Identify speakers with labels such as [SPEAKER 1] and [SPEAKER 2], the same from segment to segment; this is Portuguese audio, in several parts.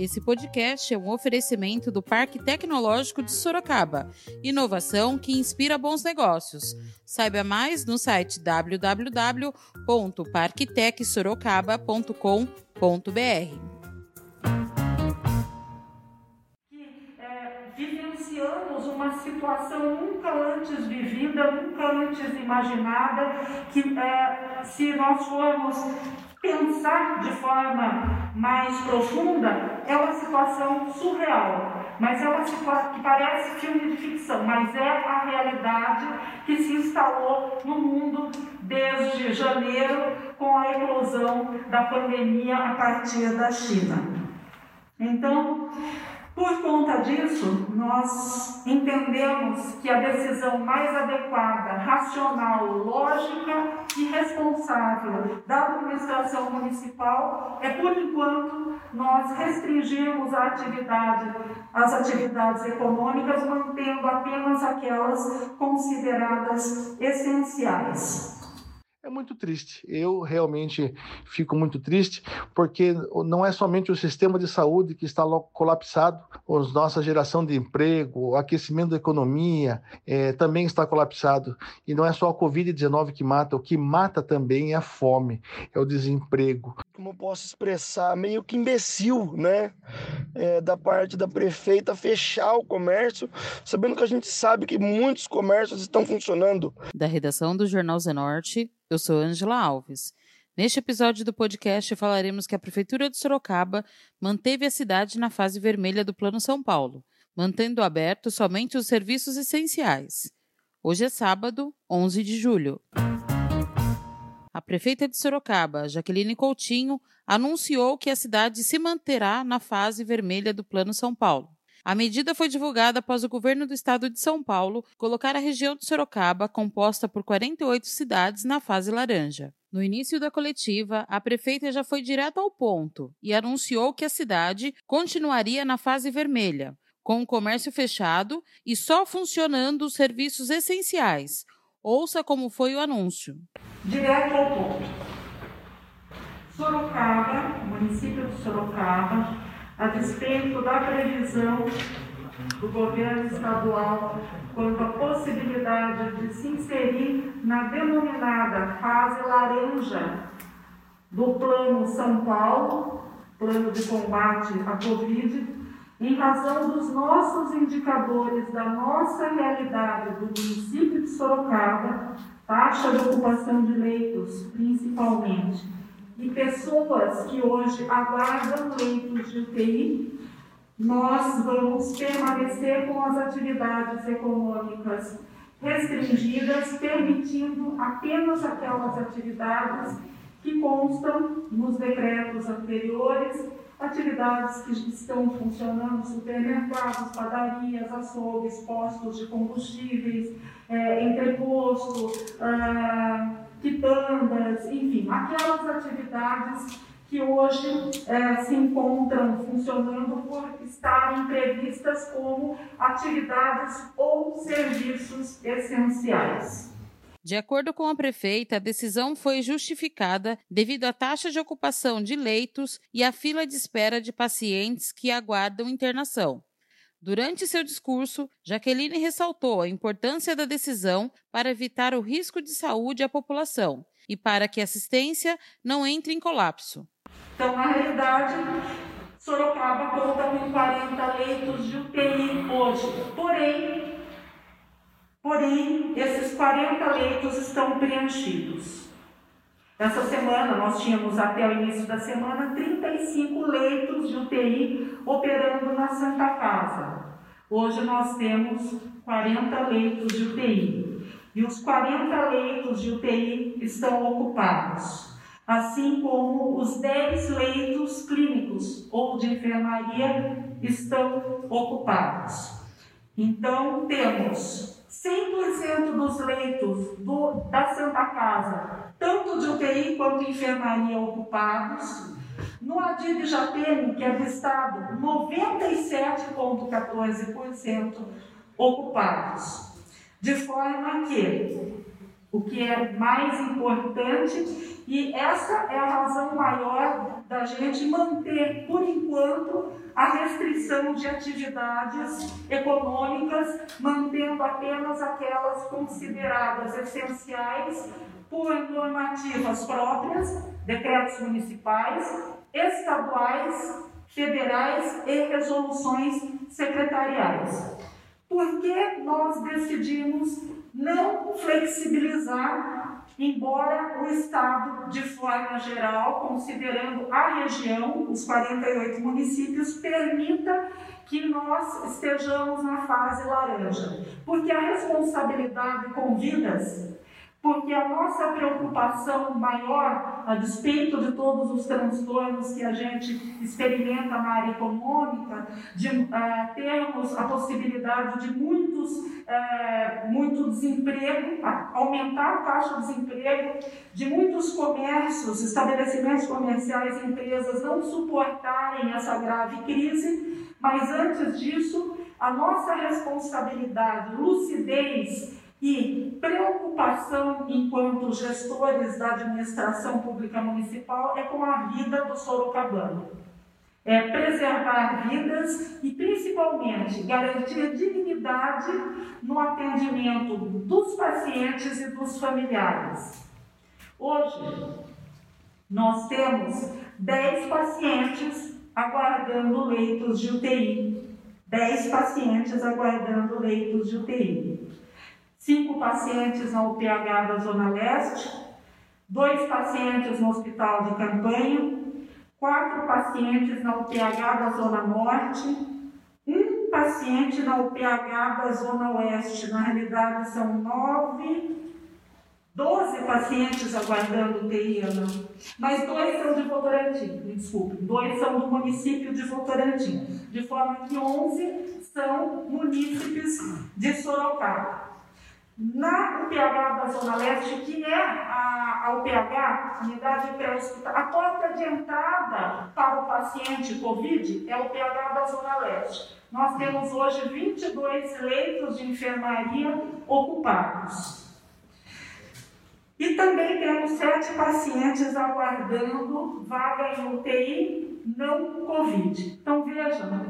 [SPEAKER 1] Esse podcast é um oferecimento do Parque Tecnológico de Sorocaba. Inovação que inspira bons negócios. Saiba mais no site www.parktecsorocaba.com.br.
[SPEAKER 2] vivenciamos uma situação nunca antes vivida, nunca antes imaginada, que é, se nós formos pensar de forma mais profunda, é uma situação surreal. Mas é uma situação que parece filme de ficção, mas é a realidade que se instalou no mundo desde janeiro com a eclosão da pandemia a partir da China. Então, por conta disso, nós entendemos que a decisão mais adequada, racional, lógica e responsável da administração municipal é, por enquanto, nós restringirmos a atividade, as atividades econômicas, mantendo apenas aquelas consideradas essenciais.
[SPEAKER 3] É muito triste. Eu realmente fico muito triste, porque não é somente o sistema de saúde que está colapsado, a nossa geração de emprego, o aquecimento da economia é, também está colapsado. E não é só a Covid-19 que mata, o que mata também é a fome, é o desemprego.
[SPEAKER 4] Como posso expressar, meio que imbecil, né? É, da parte da prefeita fechar o comércio, sabendo que a gente sabe que muitos comércios estão funcionando.
[SPEAKER 1] Da redação do Jornal Zenorte, eu sou Angela Alves. Neste episódio do podcast falaremos que a Prefeitura de Sorocaba manteve a cidade na fase vermelha do Plano São Paulo, mantendo aberto somente os serviços essenciais. Hoje é sábado, 11 de julho. A prefeita de Sorocaba, Jaqueline Coutinho, anunciou que a cidade se manterá na fase vermelha do Plano São Paulo. A medida foi divulgada após o governo do estado de São Paulo colocar a região de Sorocaba, composta por 48 cidades, na fase laranja. No início da coletiva, a prefeita já foi direto ao ponto e anunciou que a cidade continuaria na fase vermelha, com o comércio fechado e só funcionando os serviços essenciais. Ouça como foi o anúncio.
[SPEAKER 2] Direto ao ponto. Sorocaba, município de Sorocaba, a despeito da previsão do governo estadual quanto à possibilidade de se inserir na denominada fase laranja do Plano São Paulo, Plano de Combate à Covid, em razão dos nossos indicadores da nossa realidade do município de Sorocaba, taxa de ocupação de leitos, principalmente, e pessoas que hoje aguardam leitos de UTI, nós vamos permanecer com as atividades econômicas restringidas, permitindo apenas aquelas atividades que constam nos decretos anteriores, atividades que estão funcionando, supermercados, padarias, açougues, postos de combustíveis, é, entreposto, ah, quitandas, enfim, aquelas atividades que hoje é, se encontram funcionando por estarem previstas como atividades ou serviços essenciais.
[SPEAKER 1] De acordo com a prefeita, a decisão foi justificada devido à taxa de ocupação de leitos e à fila de espera de pacientes que aguardam internação. Durante seu discurso, Jaqueline ressaltou a importância da decisão para evitar o risco de saúde à população e para que a assistência não entre em colapso.
[SPEAKER 2] Então, na realidade, Sorocaba conta com 40 leitos de UTI hoje. Porém, porém, esses 40 leitos estão preenchidos. Essa semana, nós tínhamos até o início da semana 35 leitos de UTI operando na Santa Casa. Hoje nós temos 40 leitos de UTI. E os 40 leitos de UTI estão ocupados, assim como os 10 leitos clínicos ou de enfermaria estão ocupados. Então, temos 100% dos leitos do, da Santa Casa, tanto de UTI quanto enfermaria ocupados. No Adib Jatene, que é do Estado, 97,14% ocupados. De forma que o que é mais importante E essa é a razão maior da gente manter, por enquanto, a restrição de atividades econômicas, mantendo apenas aquelas consideradas essenciais por normativas próprias, decretos municipais, estaduais, federais e resoluções secretariais. Por que nós decidimos não flexibilizar, embora o Estado, de forma geral, considerando a região, os 48 municípios, permita que nós estejamos na fase laranja? Porque a responsabilidade com vidas porque a nossa preocupação maior, a despeito de todos os transtornos que a gente experimenta na área econômica, de uh, termos a possibilidade de muitos, uh, muito desemprego, aumentar a taxa de desemprego, de muitos comércios, estabelecimentos comerciais empresas não suportarem essa grave crise, mas antes disso, a nossa responsabilidade, lucidez, e preocupação enquanto gestores da administração pública municipal é com a vida do sorocabano. É preservar vidas e, principalmente, garantir dignidade no atendimento dos pacientes e dos familiares. Hoje, nós temos 10 pacientes aguardando leitos de UTI. 10 pacientes aguardando leitos de UTI cinco pacientes na UPH da Zona Leste, dois pacientes no Hospital de Campanha, quatro pacientes na UPH da Zona Norte, um paciente na UPH da Zona Oeste. Na realidade, são nove, doze pacientes aguardando UTI, Ana. Mas dois são de Votorantim, me desculpe, dois são do município de Votorantim, de forma que onze são munícipes de Sorocaba. Na UPH da Zona Leste, que é a, a UPH, Unidade Pré-Hospital, a porta de entrada para o paciente Covid é a UPH da Zona Leste. Nós temos hoje 22 leitos de enfermaria ocupados. E também temos sete pacientes aguardando vaga em UTI não Covid. Então vejam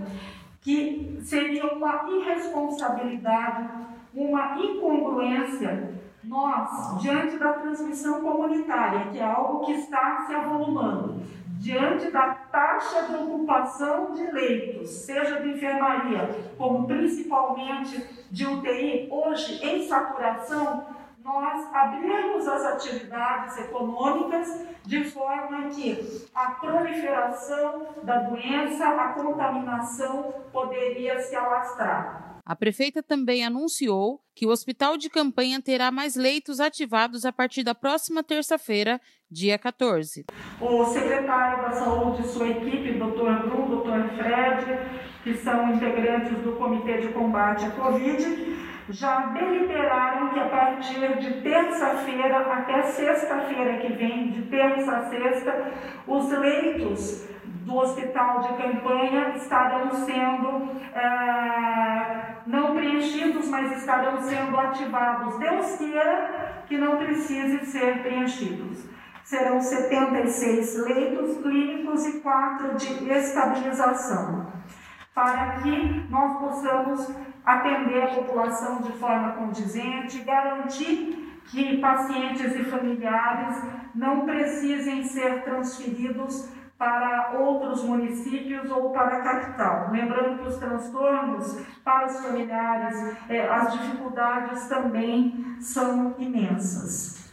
[SPEAKER 2] que seria uma irresponsabilidade uma incongruência nós, diante da transmissão comunitária, que é algo que está se avolumando, diante da taxa de ocupação de leitos, seja de enfermaria, como principalmente de UTI, hoje em saturação, nós abrimos as atividades econômicas de forma que a proliferação da doença, a contaminação poderia se alastrar.
[SPEAKER 1] A prefeita também anunciou que o hospital de campanha terá mais leitos ativados a partir da próxima terça-feira, dia 14.
[SPEAKER 2] O secretário da Saúde e sua equipe, Dr. Bruno, Dr. Fred, que são integrantes do Comitê de Combate à Covid, já deliberaram que a partir de terça-feira até sexta-feira que vem, de terça a sexta, os leitos do hospital de campanha estarão sendo é, não preenchidos, mas estarão sendo ativados. Deus queira que não precise ser preenchidos. Serão 76 leitos clínicos e 4 de estabilização, para que nós possamos atender a população de forma condizente, garantir que pacientes e familiares não precisem ser transferidos para outros municípios ou para a capital. Lembrando que os transtornos para os familiares, eh, as dificuldades também são imensas.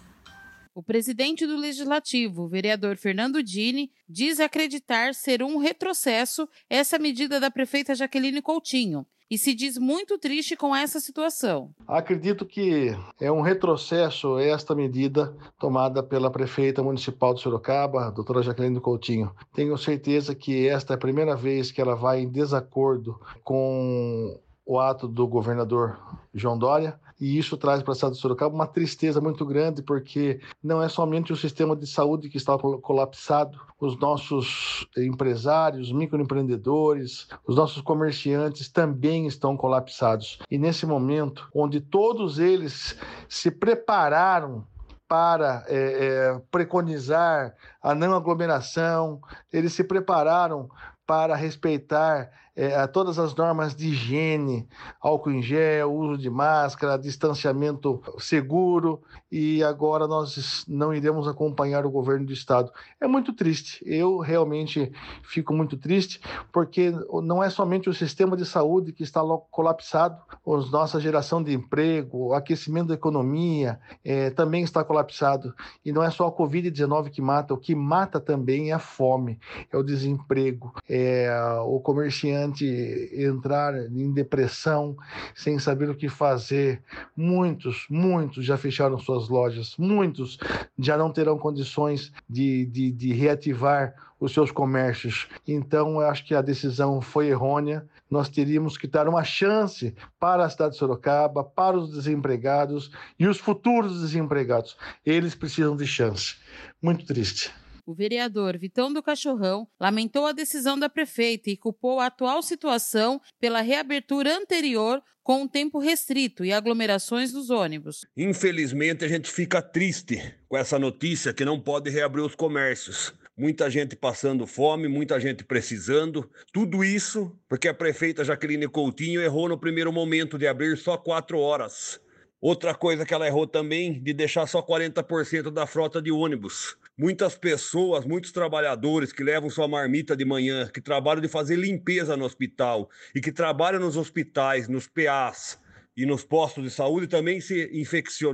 [SPEAKER 1] O presidente do Legislativo, vereador Fernando Dini, diz acreditar ser um retrocesso essa medida da prefeita Jaqueline Coutinho e se diz muito triste com essa situação.
[SPEAKER 3] Acredito que é um retrocesso esta medida tomada pela prefeita municipal de Sorocaba, a doutora Jaqueline Coutinho. Tenho certeza que esta é a primeira vez que ela vai em desacordo com o ato do governador João Dória e isso traz para a cidade de Sorocaba uma tristeza muito grande, porque não é somente o sistema de saúde que está colapsado, os nossos empresários, microempreendedores, os nossos comerciantes também estão colapsados. E nesse momento, onde todos eles se prepararam para é, é, preconizar a não aglomeração, eles se prepararam para respeitar é, todas as normas de higiene, álcool em gel, uso de máscara, distanciamento seguro, e agora nós não iremos acompanhar o governo do estado. É muito triste. Eu realmente fico muito triste, porque não é somente o sistema de saúde que está colapsado, a nossa geração de emprego, o aquecimento da economia é, também está colapsado. E não é só a Covid-19 que mata, o que mata também é a fome, é o desemprego, é o comerciante entrar em depressão sem saber o que fazer. Muitos, muitos já fecharam suas lojas, muitos já não terão condições de, de, de reativar os seus comércios. Então, eu acho que a decisão foi errônea. Nós teríamos que dar uma chance para a cidade de Sorocaba, para os desempregados e os futuros desempregados. Eles precisam de chance. Muito triste.
[SPEAKER 1] O vereador Vitão do Cachorrão lamentou a decisão da prefeita e culpou a atual situação pela reabertura anterior com o tempo restrito e aglomerações dos ônibus.
[SPEAKER 5] Infelizmente, a gente fica triste com essa notícia que não pode reabrir os comércios. Muita gente passando fome, muita gente precisando. Tudo isso porque a prefeita Jaqueline Coutinho errou no primeiro momento de abrir só quatro horas. Outra coisa que ela errou também de deixar só 40% da frota de ônibus muitas pessoas, muitos trabalhadores que levam sua marmita de manhã, que trabalham de fazer limpeza no hospital e que trabalham nos hospitais, nos PAs e nos postos de saúde também se,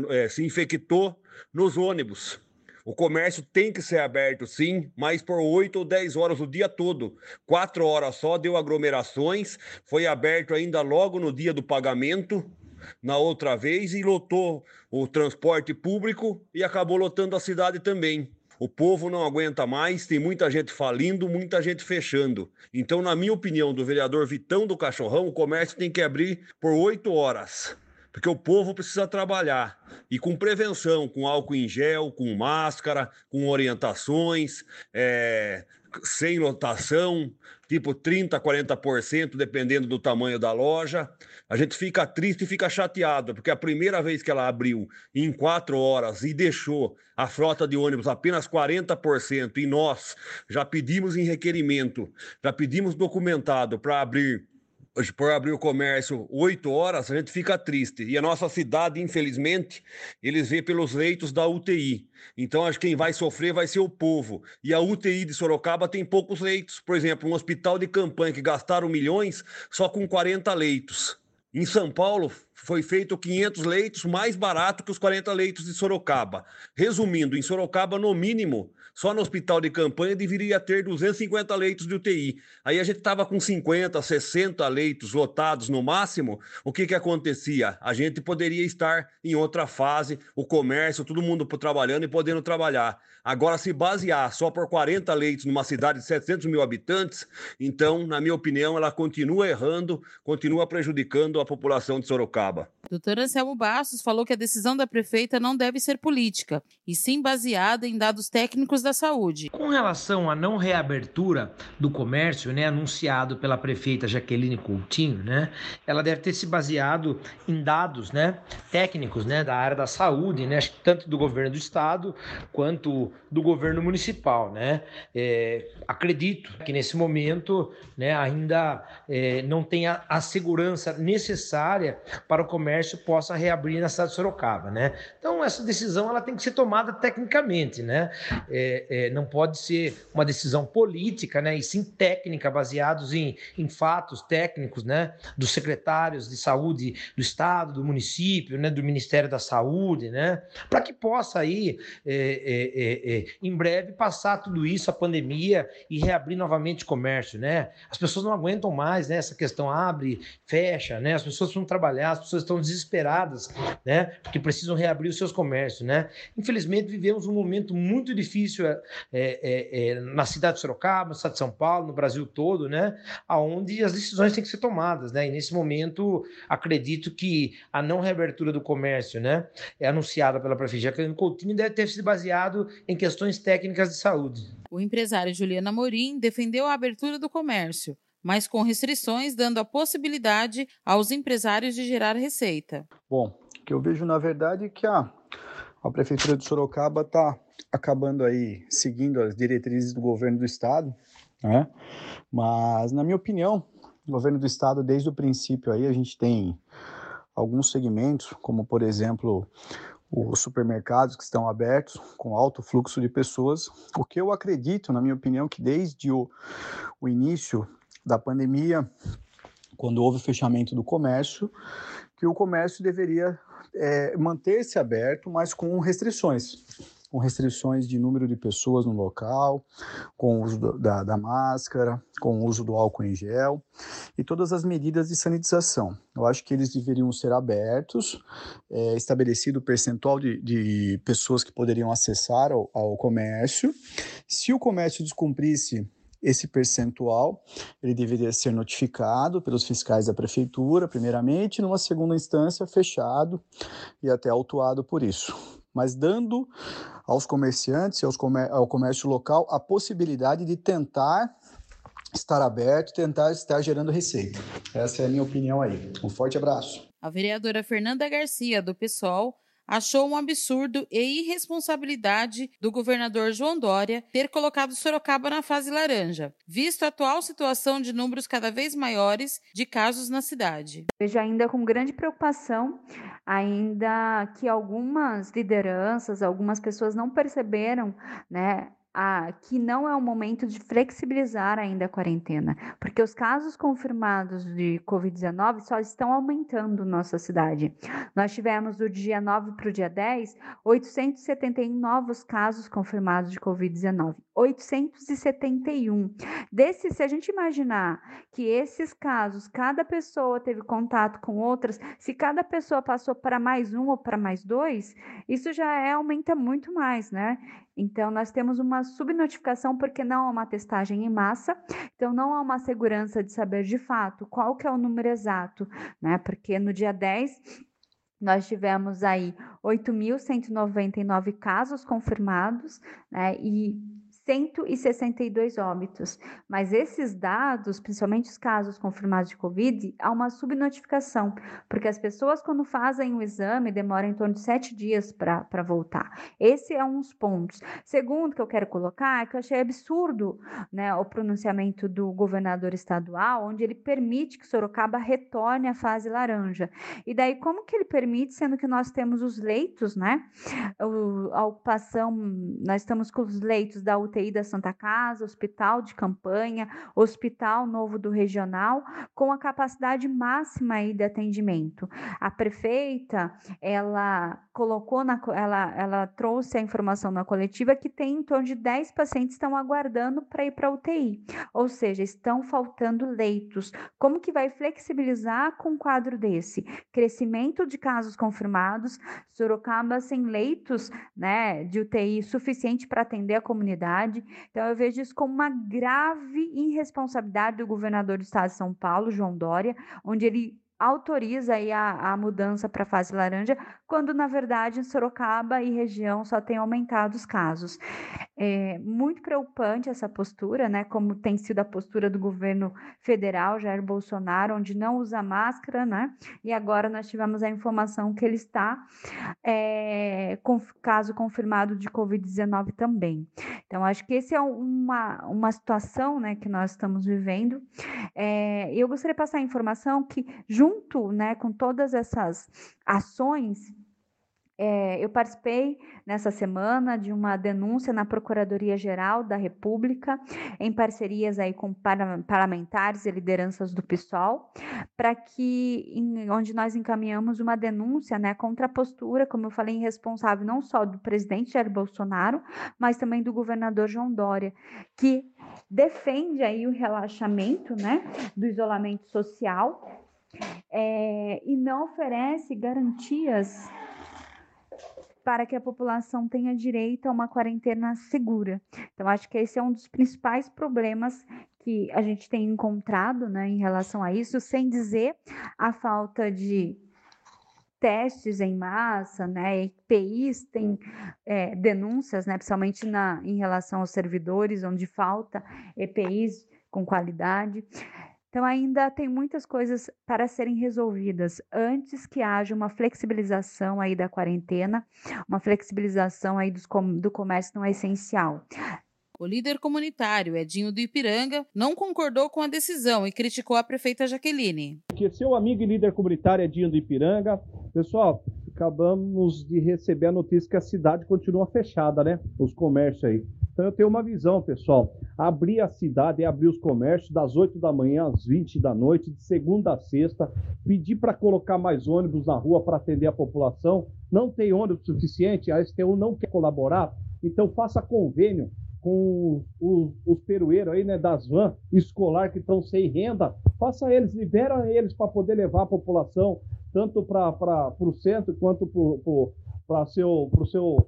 [SPEAKER 5] é, se infectou nos ônibus. O comércio tem que ser aberto, sim, mas por 8 ou 10 horas o dia todo. Quatro horas só deu aglomerações, foi aberto ainda logo no dia do pagamento, na outra vez, e lotou o transporte público e acabou lotando a cidade também. O povo não aguenta mais, tem muita gente falindo, muita gente fechando. Então, na minha opinião, do vereador Vitão do Cachorrão, o comércio tem que abrir por oito horas. Porque o povo precisa trabalhar. E com prevenção, com álcool em gel, com máscara, com orientações, é, sem lotação, tipo 30%, 40%, dependendo do tamanho da loja. A gente fica triste e fica chateado, porque a primeira vez que ela abriu em quatro horas e deixou a frota de ônibus apenas 40%, e nós já pedimos em requerimento, já pedimos documentado para abrir por abrir o comércio oito horas, a gente fica triste. E a nossa cidade, infelizmente, eles vê pelos leitos da UTI. Então, acho que quem vai sofrer vai ser o povo. E a UTI de Sorocaba tem poucos leitos. Por exemplo, um hospital de campanha que gastaram milhões só com 40 leitos. Em São Paulo, foi feito 500 leitos, mais barato que os 40 leitos de Sorocaba. Resumindo, em Sorocaba, no mínimo, só no hospital de campanha deveria ter 250 leitos de UTI. Aí a gente estava com 50, 60 leitos lotados no máximo. O que, que acontecia? A gente poderia estar em outra fase, o comércio, todo mundo trabalhando e podendo trabalhar. Agora, se basear só por 40 leitos numa cidade de 700 mil habitantes, então, na minha opinião, ela continua errando, continua prejudicando a população de Sorocaba.
[SPEAKER 1] Doutor Anselmo Bastos falou que a decisão da prefeita não deve ser política, e sim baseada em dados técnicos da saúde.
[SPEAKER 6] Com relação à não reabertura do comércio, né, anunciado pela prefeita Jaqueline Coutinho, né, ela deve ter se baseado em dados, né, técnicos, né, da área da saúde, né, tanto do governo do estado quanto do governo municipal, né. É, acredito que nesse momento, né, ainda é, não tenha a segurança necessária para o comércio possa reabrir na cidade de Sorocaba, né. Então essa decisão ela tem que ser tomada tecnicamente, né. É, é, não pode ser uma decisão política, né, e sim técnica, baseados em, em fatos técnicos, né, dos secretários de saúde do estado, do município, né, do Ministério da Saúde, né, para que possa aí é, é, é, é, em breve passar tudo isso, a pandemia e reabrir novamente o comércio, né? As pessoas não aguentam mais, né? Essa questão abre, fecha, né? As pessoas precisam trabalhar, as pessoas estão desesperadas, né? Porque precisam reabrir os seus comércios, né? Infelizmente vivemos um momento muito difícil é, é, é, na cidade de Sorocaba, na cidade de São Paulo, no Brasil todo, né? Onde as decisões têm que ser tomadas, né? E nesse momento, acredito que a não reabertura do comércio, né? É anunciada pela prefeitura Jacqueline Coutinho deve ter sido baseado em questões técnicas de saúde.
[SPEAKER 1] O empresário Juliana Morim defendeu a abertura do comércio, mas com restrições, dando a possibilidade aos empresários de gerar receita.
[SPEAKER 7] Bom, o que eu vejo na verdade é que a A Prefeitura de Sorocaba está acabando aí seguindo as diretrizes do governo do estado, né? Mas, na minha opinião, o governo do estado, desde o princípio aí, a gente tem alguns segmentos, como por exemplo os supermercados que estão abertos com alto fluxo de pessoas. O que eu acredito, na minha opinião, que desde o, o início da pandemia, quando houve o fechamento do comércio, que o comércio deveria é, manter-se aberto, mas com restrições com restrições de número de pessoas no local, com o uso do, da, da, máscara, com o uso do álcool em gel e todas as medidas de sanitização. Eu acho que eles deveriam ser abertos, é, estabelecido o percentual de, de, pessoas que poderiam acessar ao, ao comércio. Se o comércio descumprisse esse percentual, ele deveria ser notificado pelos fiscais da prefeitura, primeiramente, numa segunda instância, fechado e até autuado por isso mas dando aos comerciantes ao comércio local a possibilidade de tentar estar aberto, tentar estar gerando receita. Essa é a minha opinião aí. Um forte abraço.
[SPEAKER 1] A vereadora Fernanda Garcia, do PSOL, achou um absurdo e irresponsabilidade do governador João Dória ter colocado Sorocaba na fase laranja, visto a atual situação de números cada vez maiores de casos na cidade.
[SPEAKER 8] Vejo ainda com grande preocupação ainda que algumas lideranças, algumas pessoas não perceberam, né, ah, que não é o momento de flexibilizar ainda a quarentena, porque os casos confirmados de Covid-19 só estão aumentando nossa cidade. Nós tivemos do dia 9 para o dia 10, 871 novos casos confirmados de Covid-19. 871. Desses, se a gente imaginar que esses casos, cada pessoa teve contato com outras, se cada pessoa passou para mais um ou para mais dois, isso já é, aumenta muito mais, né? Então, nós temos uma subnotificação porque não há uma testagem em massa, então não há uma segurança de saber de fato qual que é o número exato, né? Porque no dia 10 nós tivemos aí 8.199 casos confirmados, né? E 162 óbitos. Mas esses dados, principalmente os casos confirmados de Covid, há uma subnotificação, porque as pessoas, quando fazem o exame, demoram em torno de sete dias para voltar. Esse é um dos pontos. Segundo que eu quero colocar é que eu achei absurdo né, o pronunciamento do governador estadual, onde ele permite que Sorocaba retorne à fase laranja. E daí, como que ele permite, sendo que nós temos os leitos, né? A ocupação, nós estamos com os leitos da UTI UTI da Santa Casa, hospital de campanha, hospital novo do regional, com a capacidade máxima aí de atendimento. A prefeita, ela colocou na ela, ela trouxe a informação na coletiva que tem em torno de 10 pacientes estão aguardando para ir para UTI. Ou seja, estão faltando leitos. Como que vai flexibilizar com um quadro desse? Crescimento de casos confirmados, Sorocaba sem leitos, né, de UTI suficiente para atender a comunidade então, eu vejo isso como uma grave irresponsabilidade do governador do estado de São Paulo, João Dória, onde ele autoriza aí a, a mudança para a fase laranja, quando na verdade em Sorocaba e região só tem aumentado os casos. É muito preocupante essa postura, né? Como tem sido a postura do governo federal, Jair Bolsonaro, onde não usa máscara, né? E agora nós tivemos a informação que ele está é, com caso confirmado de Covid-19 também. Então, acho que esse é uma, uma situação né, que nós estamos vivendo. É, eu gostaria de passar a informação que, junto né, com todas essas ações é, eu participei nessa semana de uma denúncia na Procuradoria-Geral da República, em parcerias aí com parlamentares e lideranças do PSOL, para que, em, onde nós encaminhamos uma denúncia né, contra a postura, como eu falei, irresponsável não só do presidente Jair Bolsonaro, mas também do governador João Dória, que defende aí o relaxamento né, do isolamento social é, e não oferece garantias para que a população tenha direito a uma quarentena segura. Então, acho que esse é um dos principais problemas que a gente tem encontrado né, em relação a isso, sem dizer a falta de testes em massa, né? EPIs têm é, denúncias, né? Principalmente na, em relação aos servidores, onde falta EPIs com qualidade. Então, ainda tem muitas coisas para serem resolvidas antes que haja uma flexibilização aí da quarentena, uma flexibilização aí dos, do comércio não é essencial.
[SPEAKER 1] O líder comunitário, Edinho do Ipiranga, não concordou com a decisão e criticou a prefeita Jaqueline.
[SPEAKER 9] Que seu amigo e líder comunitário, Edinho do Ipiranga, pessoal, acabamos de receber a notícia que a cidade continua fechada, né? Os comércios aí. Então eu tenho uma visão, pessoal. Abrir a cidade e abrir os comércios das 8 da manhã às 20 da noite, de segunda a sexta, pedir para colocar mais ônibus na rua para atender a população. Não tem ônibus suficiente, a STU não quer colaborar, então faça convênio com os, os perueiros aí, né, das vans escolar que estão sem renda, faça eles, libera eles para poder levar a população tanto para o centro quanto para o seu, seu,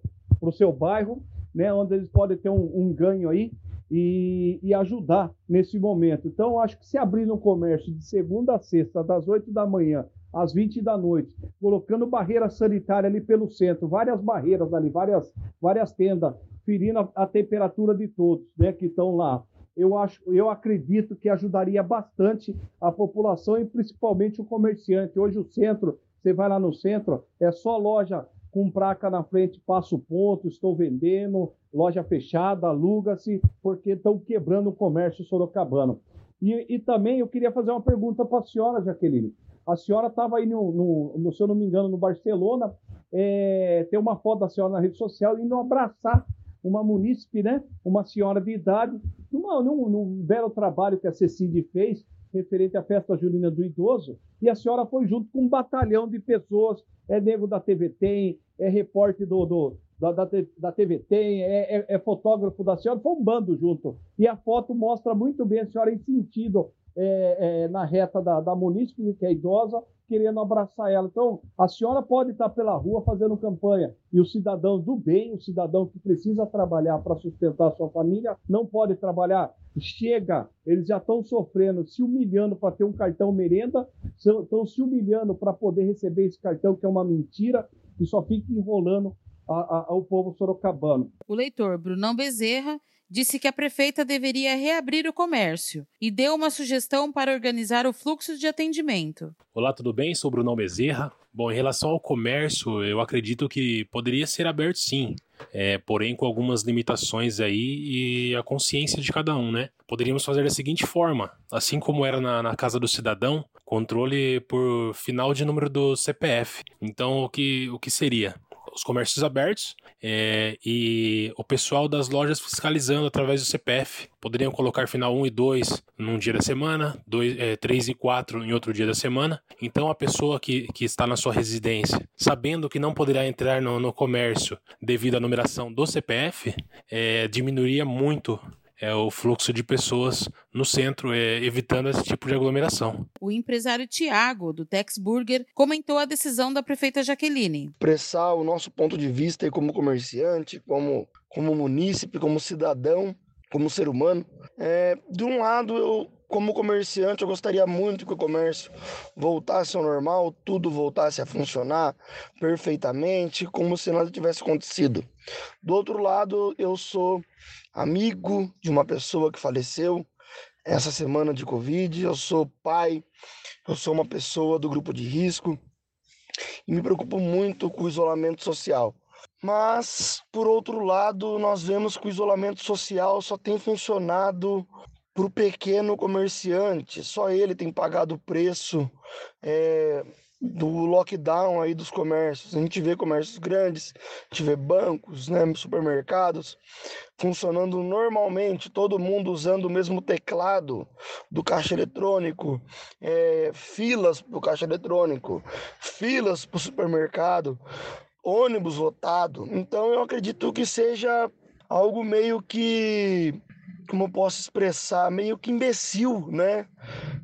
[SPEAKER 9] seu bairro né, onde eles podem ter um, um ganho aí e, e, ajudar nesse momento. Então, acho que se abrir no comércio de segunda a sexta, das 8 da manhã às 20 da noite, colocando barreira sanitária ali pelo centro, várias barreiras ali, várias, várias tendas, ferindo a, a temperatura de todos né, que estão lá. Eu, acho, eu acredito que ajudaria bastante a população e principalmente o comerciante. Hoje o centro, você vai lá no centro, é só loja com placa na frente, passo ponto, estou vendendo, loja fechada, aluga-se, porque estão quebrando o comércio sorocabano. E, e também eu queria fazer uma pergunta para a senhora, Jaqueline. A senhora estava aí, no, no, no, se eu não me engano, no Barcelona, é, tem uma foto da senhora na rede social indo abraçar uma munícipe, né? Uma senhora de idade, num, num belo trabalho que a Cecília fez, referente à festa junina do idoso, e a senhora foi junto com um batalhão de pessoas, é nego da TV Tem, é repórter do, do da, da, da, TV Tem, é, é, é, fotógrafo da senhora, foi um bando junto. E a foto mostra muito bem a senhora em sentido é, é, na reta da, da munícipe, que é idosa, querendo abraçar ela. Então, a senhora pode estar pela rua fazendo campanha e o cidadão do bem, o cidadão que precisa trabalhar para sustentar sua família, não pode trabalhar. Chega, eles já estão sofrendo, se humilhando para ter um cartão merenda, estão se humilhando para poder receber esse cartão, que é uma mentira, e só fica enrolando a, a, ao povo sorocabano.
[SPEAKER 1] O leitor Brunão Bezerra disse que a prefeita deveria reabrir o comércio e deu uma sugestão para organizar o fluxo de atendimento.
[SPEAKER 10] Olá, tudo bem? Sou Brunão Bezerra. Bom, em relação ao comércio, eu acredito que poderia ser aberto sim, é, porém com algumas limitações aí e a consciência de cada um, né? Poderíamos fazer da seguinte forma, assim como era na, na casa do cidadão, controle por final de número do CPF. Então, o que, o que seria? Os comércios abertos é, e o pessoal das lojas fiscalizando através do CPF. Poderiam colocar final 1 e 2 num dia da semana, 2, é, 3 e 4 em outro dia da semana. Então a pessoa que, que está na sua residência, sabendo que não poderá entrar no, no comércio devido à numeração do CPF, é, diminuiria muito é o fluxo de pessoas no centro, é, evitando esse tipo de aglomeração.
[SPEAKER 1] O empresário Tiago, do Tex Burger, comentou a decisão da prefeita Jaqueline.
[SPEAKER 4] Expressar o nosso ponto de vista como comerciante, como, como munícipe, como cidadão, como ser humano. É, de um lado, eu como comerciante, eu gostaria muito que o comércio voltasse ao normal, tudo voltasse a funcionar perfeitamente, como se nada tivesse acontecido. Do outro lado, eu sou amigo de uma pessoa que faleceu essa semana de Covid, eu sou pai, eu sou uma pessoa do grupo de risco e me preocupo muito com o isolamento social. Mas, por outro lado, nós vemos que o isolamento social só tem funcionado para o pequeno comerciante. Só ele tem pagado o preço é, do lockdown aí dos comércios. A gente vê comércios grandes, a gente vê bancos, né, supermercados funcionando normalmente, todo mundo usando o mesmo teclado do caixa eletrônico, é, filas para o caixa eletrônico, filas para o supermercado, ônibus lotado. Então eu acredito que seja algo meio que como eu posso expressar, meio que imbecil, né?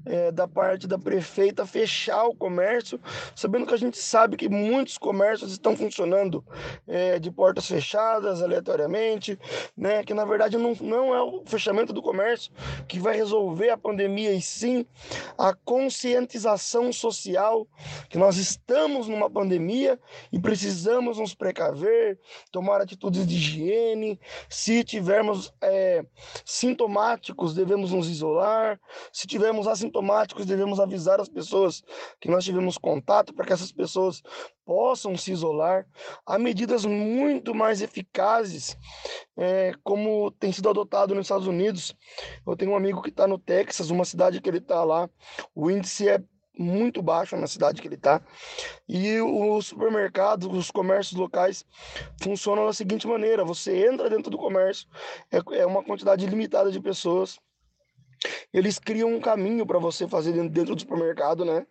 [SPEAKER 4] É, da parte da prefeita fechar o comércio, sabendo que a gente sabe que muitos comércios estão funcionando é, de portas fechadas aleatoriamente, né? Que na verdade não, não é o fechamento do comércio que vai resolver a pandemia, e sim a conscientização social que nós estamos numa pandemia e precisamos nos precaver, tomar atitudes de higiene, se tivermos é, sintomáticos, devemos nos isolar. Se tivermos assintomáticos, devemos avisar as pessoas que nós tivemos contato para que essas pessoas possam se isolar. Há medidas muito mais eficazes, é, como tem sido adotado nos Estados Unidos. Eu tenho um amigo que está no Texas, uma cidade que ele está lá, o índice é muito baixo na cidade que ele está. E os supermercados, os comércios locais funcionam da seguinte maneira: você entra dentro do comércio, é, é uma quantidade limitada de pessoas eles criam um caminho para você fazer dentro do supermercado, né?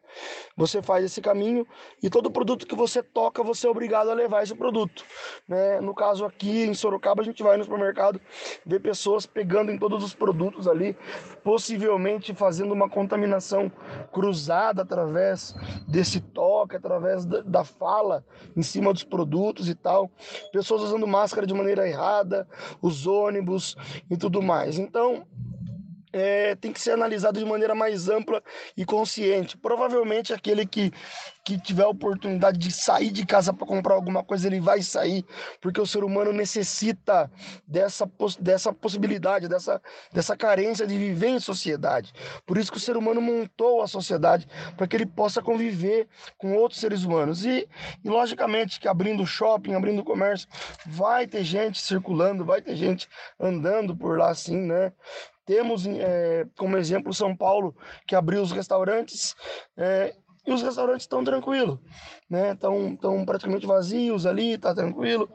[SPEAKER 4] Você faz esse caminho e todo produto que você toca, você é obrigado a levar esse produto, né? No caso aqui em Sorocaba, a gente vai no supermercado, vê pessoas pegando em todos os produtos ali, possivelmente fazendo uma contaminação cruzada através desse toque, através da fala em cima dos produtos e tal. Pessoas usando máscara de maneira errada, os ônibus e tudo mais. Então, é, tem que ser analisado de maneira mais ampla e consciente. Provavelmente aquele que, que tiver a oportunidade de sair de casa para comprar alguma coisa, ele vai sair, porque o ser humano necessita dessa, dessa possibilidade, dessa, dessa carência de viver em sociedade. Por isso que o ser humano montou a sociedade, para que ele possa conviver com outros seres humanos. E, e logicamente que abrindo shopping, abrindo comércio, vai ter gente circulando, vai ter gente andando por lá assim, né? Temos é, como exemplo São Paulo, que abriu os restaurantes é, e os restaurantes estão tranquilos, né? Estão tão praticamente vazios ali, tá tranquilo.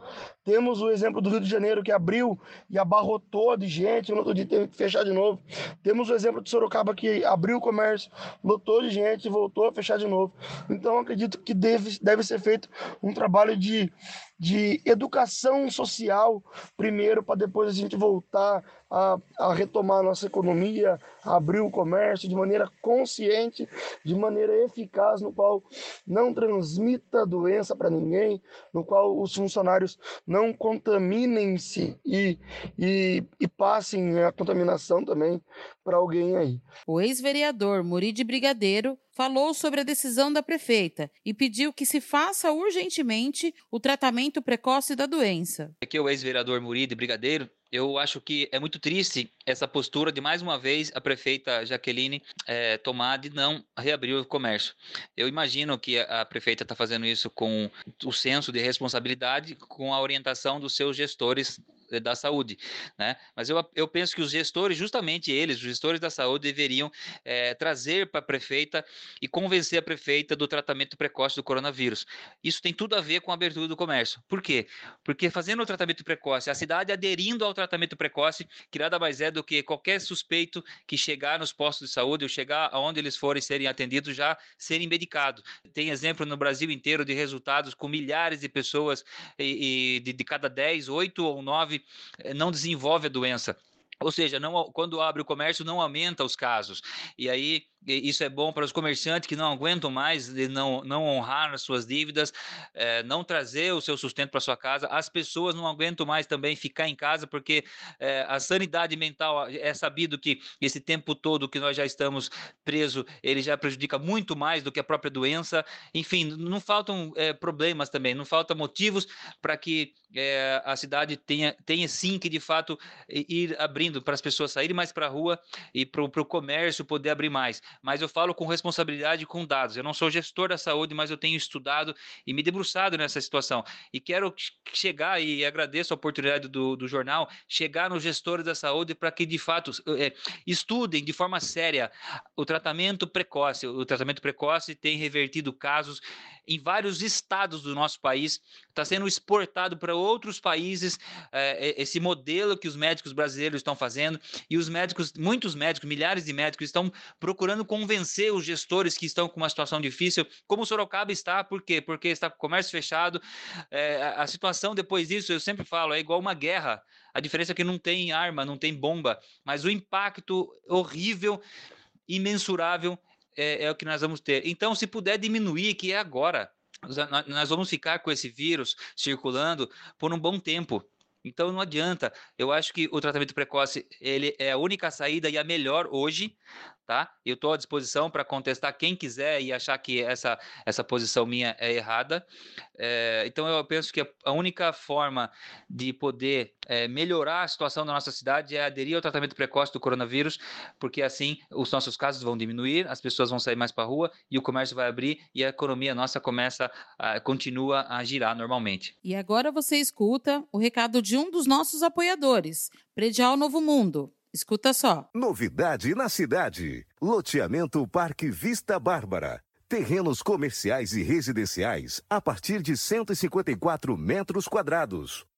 [SPEAKER 4] Temos o exemplo do Rio de Janeiro que abriu e abarrotou de gente, no outro dia teve que fechar de novo. Temos o exemplo de Sorocaba que abriu o comércio, lotou de gente voltou a fechar de novo. Então acredito que deve, deve ser feito um trabalho de, de educação social primeiro, para depois a gente voltar a, a retomar a nossa economia, a abrir o comércio de maneira consciente, de maneira eficaz, no qual não transmita doença para ninguém, no qual os funcionários não contaminem-se e, e, e passem a contaminação também para alguém aí.
[SPEAKER 1] O ex-vereador Muride Brigadeiro falou sobre a decisão da prefeita e pediu que se faça urgentemente o tratamento precoce da doença.
[SPEAKER 11] Aqui é o ex-vereador Muride Brigadeiro eu acho que é muito triste essa postura de, mais uma vez, a prefeita Jaqueline é, tomar de não reabrir o comércio. Eu imagino que a, prefeita está fazendo isso com o senso de responsabilidade, com a orientação dos seus gestores da saúde, né? Mas eu, eu penso que os gestores, justamente eles, os gestores da saúde, deveriam é, trazer para a prefeita e convencer a prefeita do tratamento precoce do coronavírus. Isso tem tudo a ver com a abertura do comércio. Por quê? Porque fazendo o tratamento precoce, a cidade aderindo ao tratamento precoce, que nada mais é do que qualquer suspeito que chegar nos postos de saúde ou chegar aonde eles forem serem atendidos já serem medicados. Tem exemplo no Brasil inteiro de resultados com milhares de pessoas e, e de, de cada 10, 8 ou 9 eh, não desenvolve a doença. Ou seja, não, quando abre o comércio, não aumenta os casos. E aí isso é bom para os comerciantes que não aguentam mais de não, não honrar as suas dívidas, é, não trazer o seu sustento para sua casa. As pessoas não aguentam mais também ficar em casa, porque é, a sanidade mental é sabido que esse tempo todo que nós já estamos presos, ele já prejudica muito mais do que a própria doença. Enfim, não faltam é, problemas também, não faltam motivos para que a cidade tenha, tenha sim que de fato ir abrindo para as pessoas saírem mais para a rua e para o comércio poder abrir mais mas eu falo com responsabilidade com dados. Eu não sou gestor da saúde, mas eu tenho estudado e me debruçado nessa situação. E quero chegar, e agradeço a oportunidade do, do jornal, chegar nos gestores da saúde para que, de fato, é, estudem de forma séria o tratamento precoce. O tratamento precoce tem revertido casos em vários estados do nosso país, está sendo exportado para outros países é, esse modelo que os médicos brasileiros estão fazendo e os médicos, muitos médicos, milhares de médicos estão procurando convencer os gestores que estão com uma situação difícil, como Sorocaba está, por quê? Porque está com o comércio fechado, é, a situação depois disso, eu sempre falo, é igual uma guerra, a diferença é que não tem arma, não tem bomba, mas o impacto horrível, imensurável é, é o que nós vamos ter. Então, se puder diminuir, que é agora, nós vamos ficar com esse vírus circulando por um bom tempo. Então não adianta. Eu acho que o tratamento precoce ele é a única saída e a melhor hoje, tá? Eu estou à disposição para contestar quem quiser e achar que essa, essa posição minha é errada. É, então, eu penso que a única forma de poder é, melhorar a situação da nossa cidade é aderir ao tratamento precoce do coronavírus, porque assim os nossos casos vão diminuir, as pessoas vão sair mais para a rua e o comércio vai abrir e a economia nossa começa, a, continua a girar normalmente.
[SPEAKER 1] E agora você escuta o recado de um dos nossos apoiadores, Predial Novo Mundo. Escuta só.
[SPEAKER 12] Novidade na cidade. Loteamento Parque Vista Bárbara. Terrenos comerciais e residenciais a partir de 154 metros quadrados.